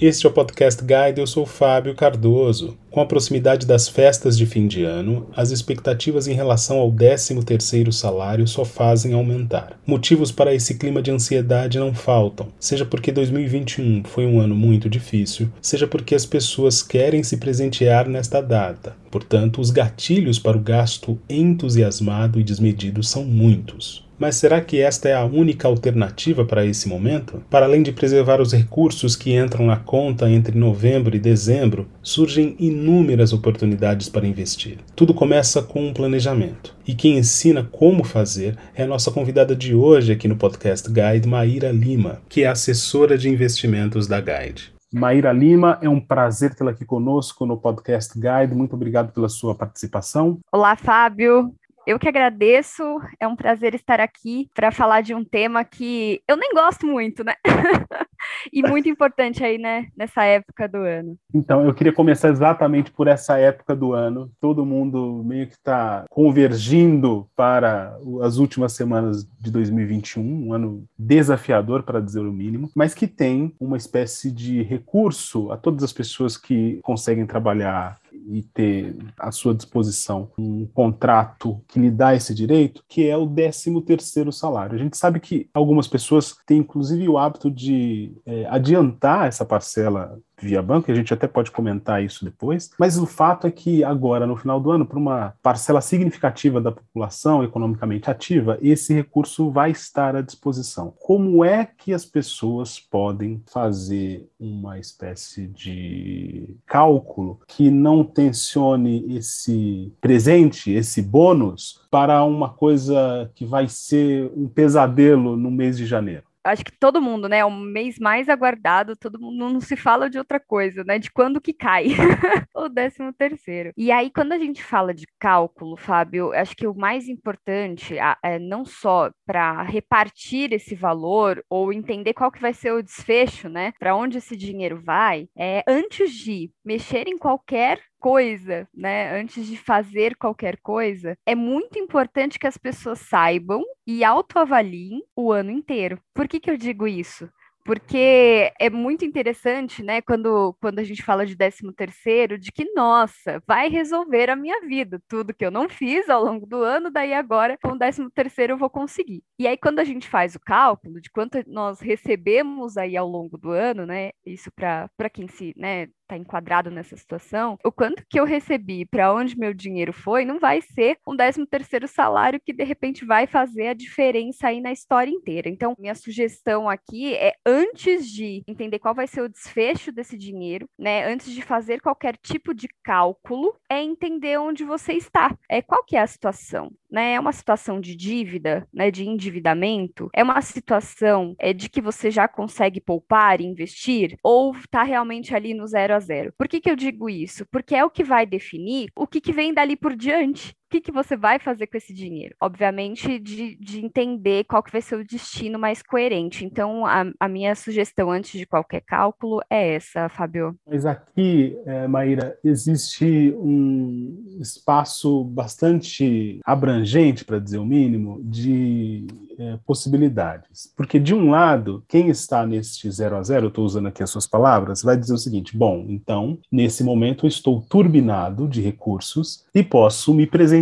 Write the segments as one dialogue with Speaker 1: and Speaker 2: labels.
Speaker 1: Este é o Podcast Guide, eu sou Fábio Cardoso. Com a proximidade das festas de fim de ano, as expectativas em relação ao 13º salário só fazem aumentar. Motivos para esse clima de ansiedade não faltam, seja porque 2021 foi um ano muito difícil, seja porque as pessoas querem se presentear nesta data. Portanto, os gatilhos para o gasto entusiasmado e desmedido são muitos. Mas será que esta é a única alternativa para esse momento? Para além de preservar os recursos que entram na conta entre novembro e dezembro, surgem inúmeras oportunidades para investir. Tudo começa com um planejamento. E quem ensina como fazer é a nossa convidada de hoje aqui no podcast Guide, Maíra Lima, que é assessora de investimentos da Guide. Maíra Lima, é um prazer tê-la aqui conosco no podcast Guide. Muito obrigado pela sua participação.
Speaker 2: Olá, Fábio. Eu que agradeço, é um prazer estar aqui para falar de um tema que eu nem gosto muito, né? e muito importante aí, né, nessa época do ano.
Speaker 1: Então, eu queria começar exatamente por essa época do ano. Todo mundo meio que está convergindo para as últimas semanas de 2021, um ano desafiador, para dizer o mínimo, mas que tem uma espécie de recurso a todas as pessoas que conseguem trabalhar e ter à sua disposição um contrato que lhe dá esse direito, que é o 13 terceiro salário. A gente sabe que algumas pessoas têm inclusive o hábito de é, adiantar essa parcela via banco, e a gente até pode comentar isso depois, mas o fato é que agora, no final do ano, para uma parcela significativa da população economicamente ativa, esse recurso vai estar à disposição. Como é que as pessoas podem fazer uma espécie de cálculo que não tensione esse presente, esse bônus, para uma coisa que vai ser um pesadelo no mês de janeiro?
Speaker 2: Acho que todo mundo, né? É o mês mais aguardado, todo mundo não se fala de outra coisa, né? De quando que cai o décimo terceiro. E aí, quando a gente fala de cálculo, Fábio, acho que o mais importante é não só para repartir esse valor ou entender qual que vai ser o desfecho, né? Para onde esse dinheiro vai, é antes de mexer em qualquer coisa, né, antes de fazer qualquer coisa, é muito importante que as pessoas saibam e autoavaliem o ano inteiro. Por que, que eu digo isso? porque é muito interessante, né, quando, quando a gente fala de 13 terceiro, de que, nossa, vai resolver a minha vida, tudo que eu não fiz ao longo do ano, daí agora, com o 13 terceiro eu vou conseguir. E aí, quando a gente faz o cálculo de quanto nós recebemos aí ao longo do ano, né, isso para quem se, né, está enquadrado nessa situação, o quanto que eu recebi, para onde meu dinheiro foi, não vai ser um 13 terceiro salário que de repente vai fazer a diferença aí na história inteira. Então, minha sugestão aqui é antes de entender qual vai ser o desfecho desse dinheiro, né, antes de fazer qualquer tipo de cálculo, é entender onde você está. É qual que é a situação? né, é uma situação de dívida, né, de endividamento, é uma situação é, de que você já consegue poupar e investir, ou está realmente ali no zero zero. Por que, que eu digo isso? Porque é o que vai definir o que, que vem dali por diante o que, que você vai fazer com esse dinheiro? Obviamente, de, de entender qual que vai ser o destino mais coerente. Então, a, a minha sugestão antes de qualquer cálculo é essa, Fábio.
Speaker 1: Mas aqui, é, Maíra, existe um espaço bastante abrangente, para dizer o mínimo, de é, possibilidades. Porque, de um lado, quem está neste zero a zero, eu estou usando aqui as suas palavras, vai dizer o seguinte: bom, então, nesse momento eu estou turbinado de recursos e posso me presentear.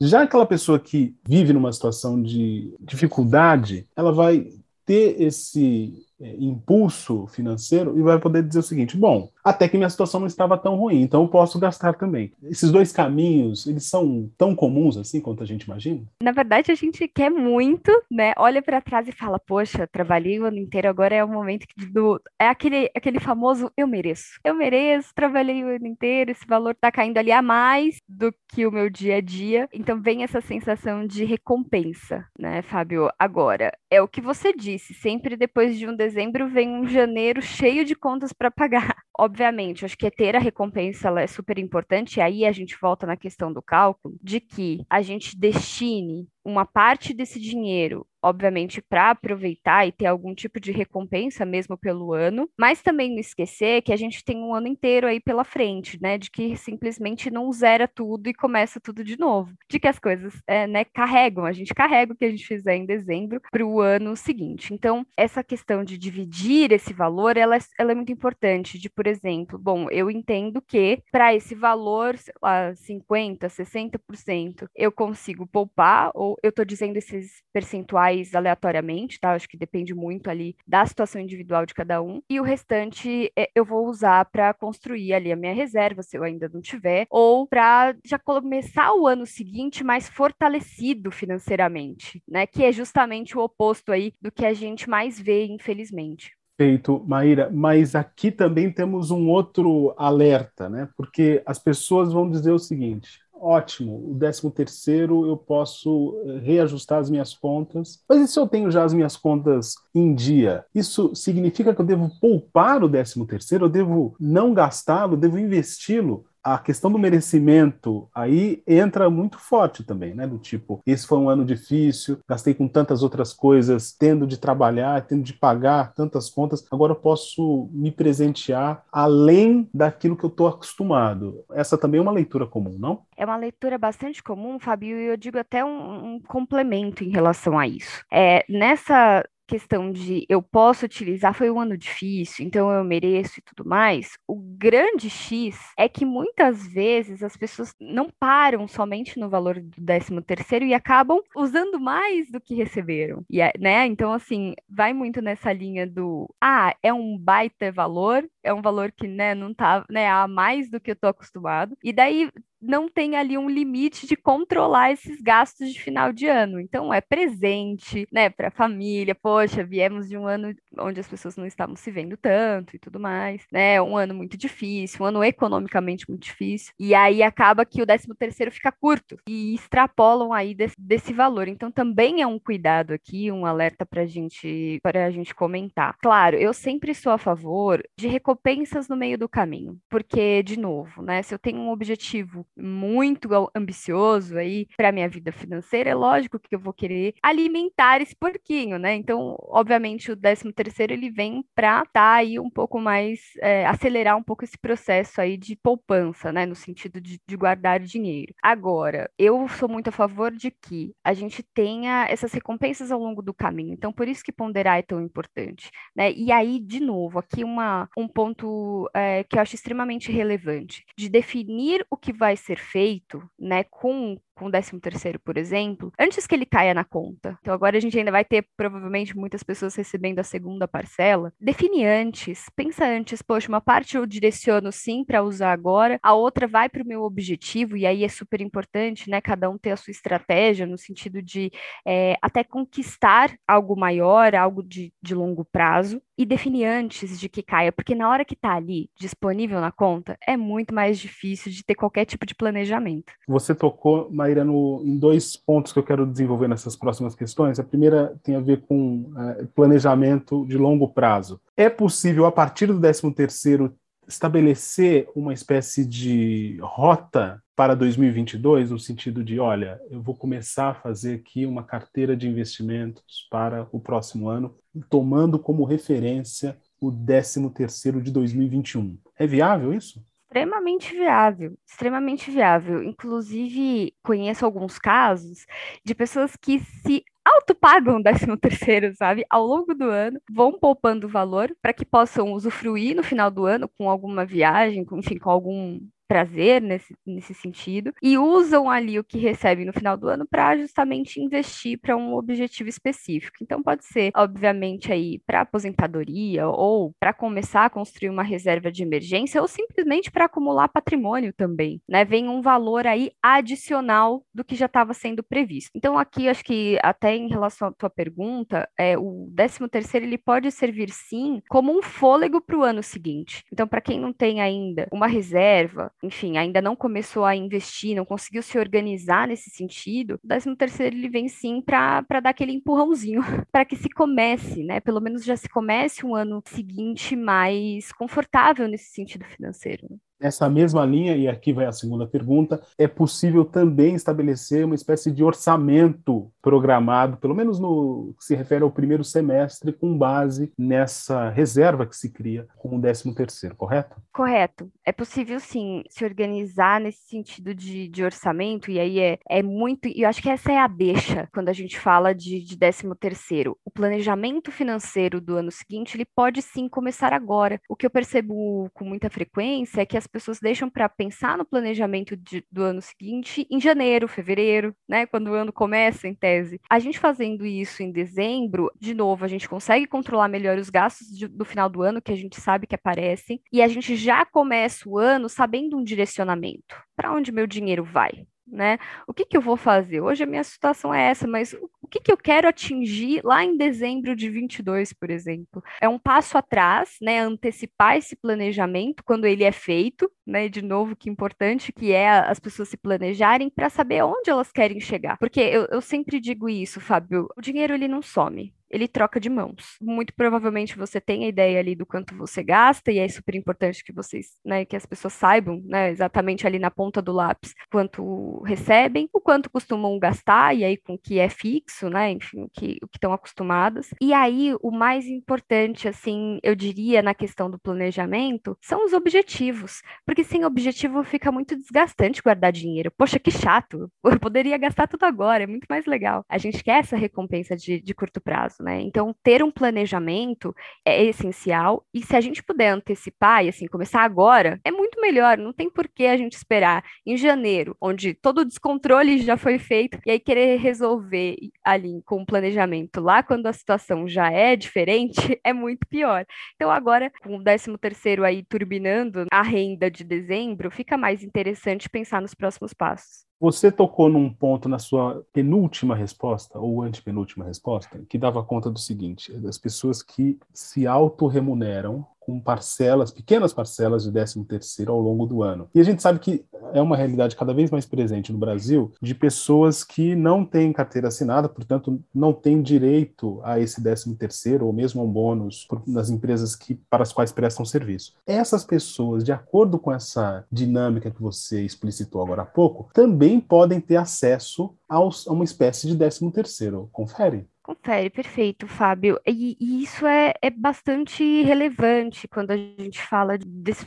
Speaker 1: Já aquela pessoa que vive numa situação de dificuldade, ela vai ter esse impulso financeiro e vai poder dizer o seguinte: bom, até que minha situação não estava tão ruim, então eu posso gastar também. Esses dois caminhos, eles são tão comuns assim quanto a gente imagina?
Speaker 2: Na verdade, a gente quer muito, né? Olha para trás e fala: poxa, trabalhei o ano inteiro, agora é o momento que do... é aquele aquele famoso eu mereço. Eu mereço, trabalhei o ano inteiro, esse valor tá caindo ali a mais do que o meu dia a dia. Então vem essa sensação de recompensa, né, Fábio? Agora, é o que você disse, sempre depois de um dezembro vem um janeiro cheio de contas para pagar. Obviamente, acho que ter a recompensa é super importante, e aí a gente volta na questão do cálculo, de que a gente destine uma parte desse dinheiro obviamente, para aproveitar e ter algum tipo de recompensa mesmo pelo ano, mas também não esquecer que a gente tem um ano inteiro aí pela frente, né? De que simplesmente não zera tudo e começa tudo de novo. De que as coisas é, né, carregam, a gente carrega o que a gente fizer em dezembro para o ano seguinte. Então, essa questão de dividir esse valor, ela, é, ela é muito importante. De, por exemplo, bom, eu entendo que para esse valor, sei lá, 50%, 60%, eu consigo poupar, ou eu estou dizendo esses percentuais aleatoriamente, tá? Acho que depende muito ali da situação individual de cada um. E o restante é, eu vou usar para construir ali a minha reserva, se eu ainda não tiver, ou para já começar o ano seguinte mais fortalecido financeiramente, né? Que é justamente o oposto aí do que a gente mais vê, infelizmente.
Speaker 1: Perfeito, Maíra. Mas aqui também temos um outro alerta, né? Porque as pessoas vão dizer o seguinte: ótimo, o 13 terceiro eu posso eh, reajustar as minhas contas. Mas e se eu tenho já as minhas contas em dia? Isso significa que eu devo poupar o 13 terceiro? Eu devo não gastá-lo? Devo investi-lo? A questão do merecimento aí entra muito forte também, né? Do tipo, esse foi um ano difícil, gastei com tantas outras coisas, tendo de trabalhar, tendo de pagar tantas contas, agora eu posso me presentear além daquilo que eu estou acostumado. Essa também é uma leitura comum, não?
Speaker 2: É uma leitura bastante comum, Fabio, e eu digo até um, um complemento em relação a isso. É, nessa questão de eu posso utilizar, foi um ano difícil, então eu mereço e tudo mais, o grande X é que muitas vezes as pessoas não param somente no valor do 13 terceiro e acabam usando mais do que receberam. E, né? Então, assim, vai muito nessa linha do ah, é um baita valor, é um valor que né, não tá né, a mais do que eu tô acostumado. E daí não tem ali um limite de controlar esses gastos de final de ano. Então, é presente, né, para a família. Poxa, viemos de um ano onde as pessoas não estavam se vendo tanto e tudo mais, né? Um ano muito difícil, um ano economicamente muito difícil. E aí acaba que o 13 terceiro fica curto e extrapolam aí desse, desse valor. Então, também é um cuidado aqui, um alerta para gente, a gente comentar. Claro, eu sempre sou a favor de recompensas no meio do caminho, porque, de novo, né, se eu tenho um objetivo muito ambicioso aí para minha vida financeira, é lógico que eu vou querer alimentar esse porquinho, né? Então, obviamente, o 13 terceiro ele vem para tá aí um pouco mais é, acelerar um pouco esse processo aí de poupança, né? No sentido de, de guardar dinheiro. Agora, eu sou muito a favor de que a gente tenha essas recompensas ao longo do caminho. Então, por isso que ponderar é tão importante, né? E aí, de novo, aqui uma, um ponto é, que eu acho extremamente relevante de definir o que vai ser feito, né, com com o 13 terceiro, por exemplo, antes que ele caia na conta. Então agora a gente ainda vai ter provavelmente muitas pessoas recebendo a segunda parcela. Define antes, pensa antes, poxa, uma parte eu direciono sim para usar agora, a outra vai para o meu objetivo, e aí é super importante, né, cada um ter a sua estratégia no sentido de é, até conquistar algo maior, algo de, de longo prazo, e definir antes de que caia, porque na hora que está ali disponível na conta, é muito mais difícil de ter qualquer tipo de planejamento.
Speaker 1: Você tocou, Maíra, no, em dois pontos que eu quero desenvolver nessas próximas questões. A primeira tem a ver com é, planejamento de longo prazo. É possível, a partir do 13º, estabelecer uma espécie de rota para 2022, no sentido de, olha, eu vou começar a fazer aqui uma carteira de investimentos para o próximo ano, tomando como referência o 13º de 2021. É viável isso?
Speaker 2: Extremamente viável, extremamente viável. Inclusive, conheço alguns casos de pessoas que se autopagam o 13 terceiro, sabe? Ao longo do ano, vão poupando valor para que possam usufruir no final do ano com alguma viagem, com, enfim, com algum prazer nesse, nesse sentido e usam ali o que recebem no final do ano para justamente investir para um objetivo específico. Então pode ser, obviamente, aí para aposentadoria ou para começar a construir uma reserva de emergência ou simplesmente para acumular patrimônio também, né? Vem um valor aí adicional do que já estava sendo previsto. Então aqui acho que até em relação à tua pergunta, é, o 13 terceiro ele pode servir sim como um fôlego para o ano seguinte. Então para quem não tem ainda uma reserva enfim, ainda não começou a investir, não conseguiu se organizar nesse sentido, o 13 terceiro ele vem sim para dar aquele empurrãozinho para que se comece, né? Pelo menos já se comece um ano seguinte mais confortável nesse sentido financeiro. Né?
Speaker 1: Essa mesma linha, e aqui vai a segunda pergunta, é possível também estabelecer uma espécie de orçamento programado, pelo menos no que se refere ao primeiro semestre, com base nessa reserva que se cria com o 13 terceiro, correto?
Speaker 2: Correto. É possível, sim, se organizar nesse sentido de, de orçamento, e aí é, é muito, e eu acho que essa é a deixa quando a gente fala de, de 13 terceiro. O planejamento financeiro do ano seguinte, ele pode sim começar agora. O que eu percebo com muita frequência é que as pessoas deixam para pensar no planejamento de, do ano seguinte em janeiro, fevereiro, né? Quando o ano começa, em tese. A gente fazendo isso em dezembro, de novo, a gente consegue controlar melhor os gastos de, do final do ano, que a gente sabe que aparecem, e a gente já começa o ano sabendo um direcionamento. Para onde meu dinheiro vai? né? O que, que eu vou fazer? Hoje a minha situação é essa, mas o que, que eu quero atingir lá em dezembro de 22, por exemplo? É um passo atrás, né? Antecipar esse planejamento quando ele é feito, né? De novo, que importante que é as pessoas se planejarem para saber onde elas querem chegar. Porque eu, eu sempre digo isso, Fábio, o dinheiro ele não some ele troca de mãos. Muito provavelmente você tem a ideia ali do quanto você gasta, e é super importante que vocês, né, que as pessoas saibam, né, exatamente ali na ponta do lápis, quanto recebem, o quanto costumam gastar, e aí com o que é fixo, né, enfim, o que o que estão acostumadas. E aí o mais importante, assim, eu diria na questão do planejamento, são os objetivos, porque sem objetivo fica muito desgastante guardar dinheiro. Poxa, que chato! Eu poderia gastar tudo agora, é muito mais legal. A gente quer essa recompensa de, de curto prazo né? Então, ter um planejamento é essencial e se a gente puder antecipar e assim começar agora, é muito melhor. Não tem por que a gente esperar em janeiro, onde todo o descontrole já foi feito e aí querer resolver ali com o planejamento lá quando a situação já é diferente, é muito pior. Então, agora com o 13 terceiro aí turbinando a renda de dezembro, fica mais interessante pensar nos próximos passos.
Speaker 1: Você tocou num ponto na sua penúltima resposta, ou antepenúltima resposta, que dava conta do seguinte: das pessoas que se autorremuneram com parcelas, pequenas parcelas de 13 terceiro ao longo do ano. E a gente sabe que é uma realidade cada vez mais presente no Brasil de pessoas que não têm carteira assinada, portanto não têm direito a esse 13 terceiro ou mesmo a um bônus nas empresas que, para as quais prestam serviço. Essas pessoas, de acordo com essa dinâmica que você explicitou agora há pouco, também podem ter acesso a uma espécie de 13 terceiro. Confere?
Speaker 2: Confere, perfeito, Fábio. E, e isso é, é bastante relevante quando a gente fala desses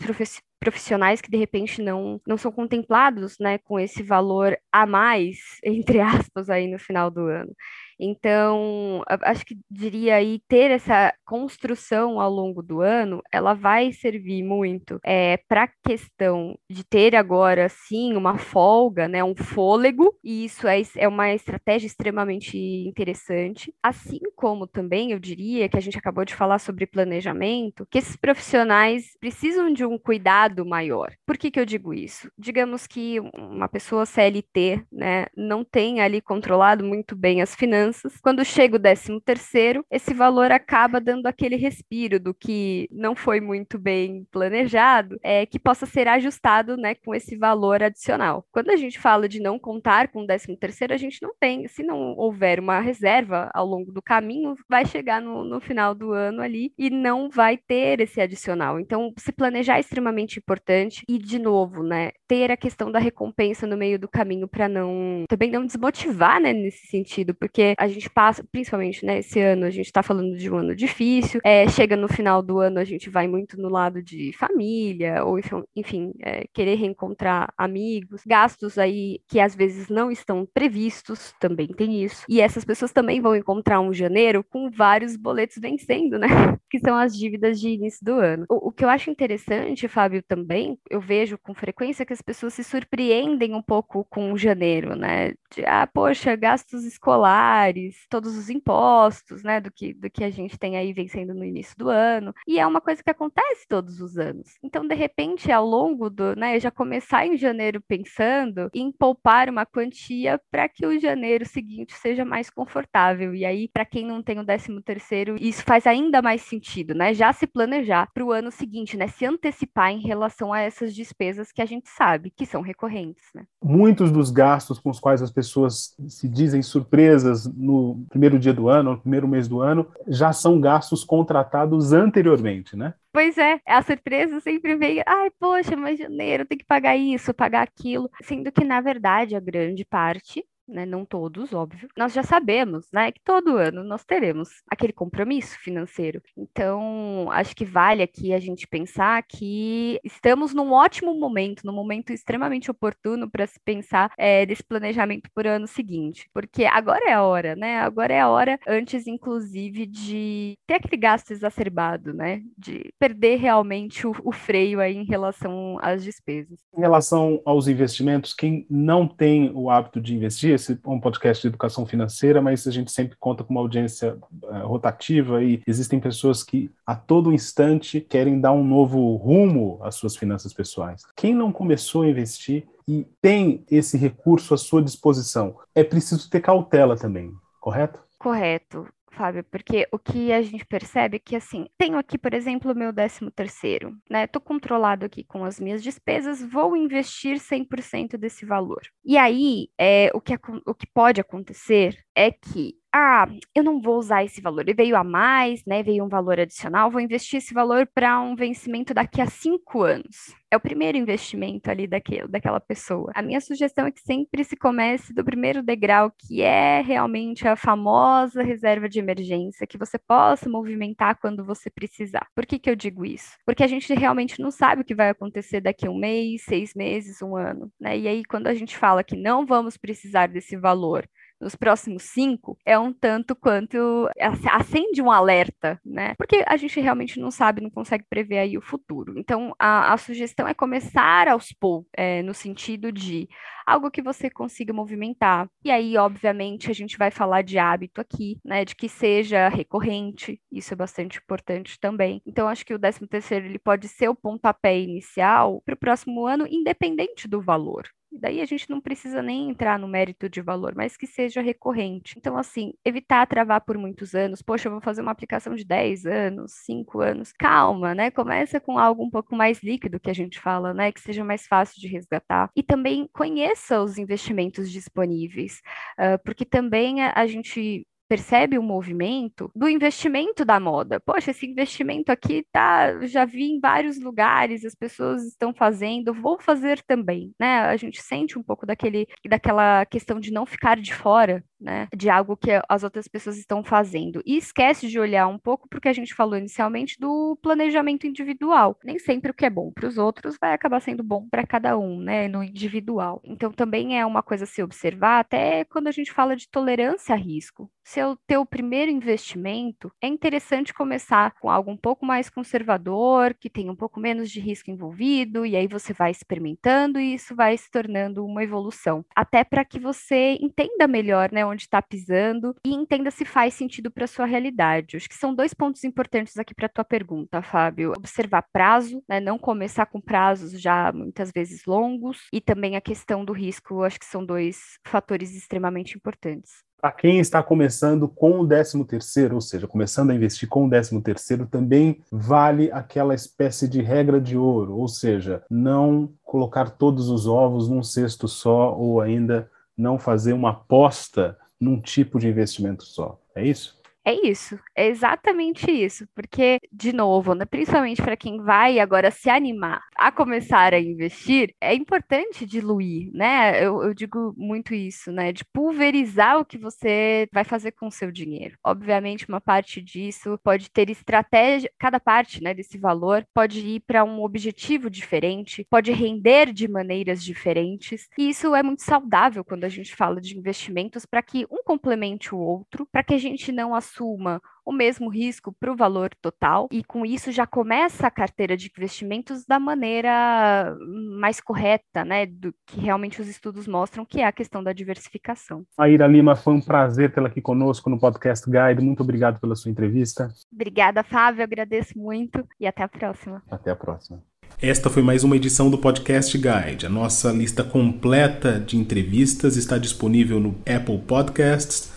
Speaker 2: profissionais que de repente não, não são contemplados né, com esse valor a mais, entre aspas, aí no final do ano. Então, acho que diria aí ter essa construção ao longo do ano, ela vai servir muito é, para a questão de ter agora sim uma folga, né, um fôlego, e isso é, é uma estratégia extremamente interessante. Assim como também eu diria que a gente acabou de falar sobre planejamento, que esses profissionais precisam de um cuidado maior. Por que, que eu digo isso? Digamos que uma pessoa CLT né, não tem ali controlado muito bem as finanças crianças. Quando chega o 13 terceiro, esse valor acaba dando aquele respiro do que não foi muito bem planejado, é que possa ser ajustado, né, com esse valor adicional. Quando a gente fala de não contar com o 13 terceiro, a gente não tem, se não houver uma reserva ao longo do caminho, vai chegar no, no final do ano ali e não vai ter esse adicional. Então, se planejar é extremamente importante e, de novo, né, ter a questão da recompensa no meio do caminho para não também não desmotivar, né, nesse sentido, porque a gente passa, principalmente, né, esse ano a gente está falando de um ano difícil, é, chega no final do ano a gente vai muito no lado de família, ou enfim, é, querer reencontrar amigos, gastos aí que às vezes não estão previstos, também tem isso, e essas pessoas também vão encontrar um janeiro com vários boletos vencendo, né, que são as dívidas de início do ano. O, o que eu acho interessante, Fábio, também, eu vejo com frequência que as pessoas se surpreendem um pouco com janeiro, né, de, ah, poxa, gastos escolares, todos os impostos, né, do que, do que a gente tem aí vencendo no início do ano. E é uma coisa que acontece todos os anos. Então, de repente, ao longo do, né, já começar em janeiro pensando em poupar uma quantia para que o janeiro seguinte seja mais confortável. E aí, para quem não tem o 13 terceiro, isso faz ainda mais sentido, né? Já se planejar para o ano seguinte, né? Se antecipar em relação a essas despesas que a gente sabe que são recorrentes. Né?
Speaker 1: Muitos dos gastos com os quais as pessoas se dizem surpresas no primeiro dia do ano, no primeiro mês do ano, já são gastos contratados anteriormente, né?
Speaker 2: Pois é, a surpresa sempre vem, ai, poxa, mas janeiro tem que pagar isso, pagar aquilo, sendo que, na verdade, a grande parte né, não todos, óbvio, nós já sabemos, né, que todo ano nós teremos aquele compromisso financeiro. Então, acho que vale aqui a gente pensar que estamos num ótimo momento, num momento extremamente oportuno para se pensar é, desse planejamento por ano seguinte, porque agora é a hora, né? Agora é a hora, antes, inclusive, de ter aquele gasto exacerbado, né? De perder realmente o, o freio aí em relação às despesas.
Speaker 1: Em relação aos investimentos, quem não tem o hábito de investir, esse é um podcast de educação financeira, mas a gente sempre conta com uma audiência uh, rotativa e existem pessoas que a todo instante querem dar um novo rumo às suas finanças pessoais. Quem não começou a investir e tem esse recurso à sua disposição, é preciso ter cautela também, correto?
Speaker 2: Correto. Fábio, porque o que a gente percebe é que, assim, tenho aqui, por exemplo, o meu décimo terceiro, né? Tô controlado aqui com as minhas despesas, vou investir 100% desse valor. E aí, é, o, que, o que pode acontecer é que ah, eu não vou usar esse valor, e veio a mais, né? Veio um valor adicional, vou investir esse valor para um vencimento daqui a cinco anos. É o primeiro investimento ali daquele, daquela pessoa. A minha sugestão é que sempre se comece do primeiro degrau, que é realmente a famosa reserva de emergência, que você possa movimentar quando você precisar. Por que, que eu digo isso? Porque a gente realmente não sabe o que vai acontecer daqui a um mês, seis meses, um ano. Né? E aí, quando a gente fala que não vamos precisar desse valor nos próximos cinco é um tanto quanto acende um alerta, né? Porque a gente realmente não sabe, não consegue prever aí o futuro. Então, a, a sugestão é começar aos poucos, é, no sentido de algo que você consiga movimentar. E aí, obviamente, a gente vai falar de hábito aqui, né? De que seja recorrente, isso é bastante importante também. Então, acho que o 13 terceiro ele pode ser o pontapé inicial para o próximo ano, independente do valor. Daí a gente não precisa nem entrar no mérito de valor, mas que seja recorrente. Então, assim, evitar travar por muitos anos. Poxa, eu vou fazer uma aplicação de 10 anos, 5 anos. Calma, né? Começa com algo um pouco mais líquido que a gente fala, né? Que seja mais fácil de resgatar. E também conheça os investimentos disponíveis, uh, porque também a, a gente percebe o movimento do investimento da moda. Poxa, esse investimento aqui tá, já vi em vários lugares, as pessoas estão fazendo, vou fazer também, né? A gente sente um pouco daquele, daquela questão de não ficar de fora, né? De algo que as outras pessoas estão fazendo. E esquece de olhar um pouco porque a gente falou inicialmente do planejamento individual. Nem sempre o que é bom para os outros vai acabar sendo bom para cada um, né? No individual. Então também é uma coisa a se observar, até quando a gente fala de tolerância a risco se é o teu primeiro investimento, é interessante começar com algo um pouco mais conservador, que tem um pouco menos de risco envolvido, e aí você vai experimentando e isso vai se tornando uma evolução. Até para que você entenda melhor né, onde está pisando e entenda se faz sentido para sua realidade. Acho que são dois pontos importantes aqui para a tua pergunta, Fábio. Observar prazo, né, não começar com prazos já muitas vezes longos, e também a questão do risco, acho que são dois fatores extremamente importantes.
Speaker 1: Para quem está começando com o 13 terceiro, ou seja, começando a investir com o 13 terceiro, também vale aquela espécie de regra de ouro, ou seja, não colocar todos os ovos num cesto só ou ainda não fazer uma aposta num tipo de investimento só. É isso?
Speaker 2: É isso, é exatamente isso, porque, de novo, né, principalmente para quem vai agora se animar a começar a investir, é importante diluir, né? Eu, eu, digo muito isso, né? De pulverizar o que você vai fazer com o seu dinheiro. Obviamente, uma parte disso pode ter estratégia, cada parte né, desse valor pode ir para um objetivo diferente, pode render de maneiras diferentes, e isso é muito saudável quando a gente fala de investimentos para que um complemente o outro, para que a gente não assuma assuma o mesmo risco para o valor total e com isso já começa a carteira de investimentos da maneira mais correta, né, do que realmente os estudos mostram que é a questão da diversificação.
Speaker 1: Aira Lima, foi um prazer tê-la aqui conosco no Podcast Guide. Muito obrigado pela sua entrevista.
Speaker 2: Obrigada, Fábio, agradeço muito e até a próxima.
Speaker 1: Até a próxima. Esta foi mais uma edição do Podcast Guide. A nossa lista completa de entrevistas está disponível no Apple Podcasts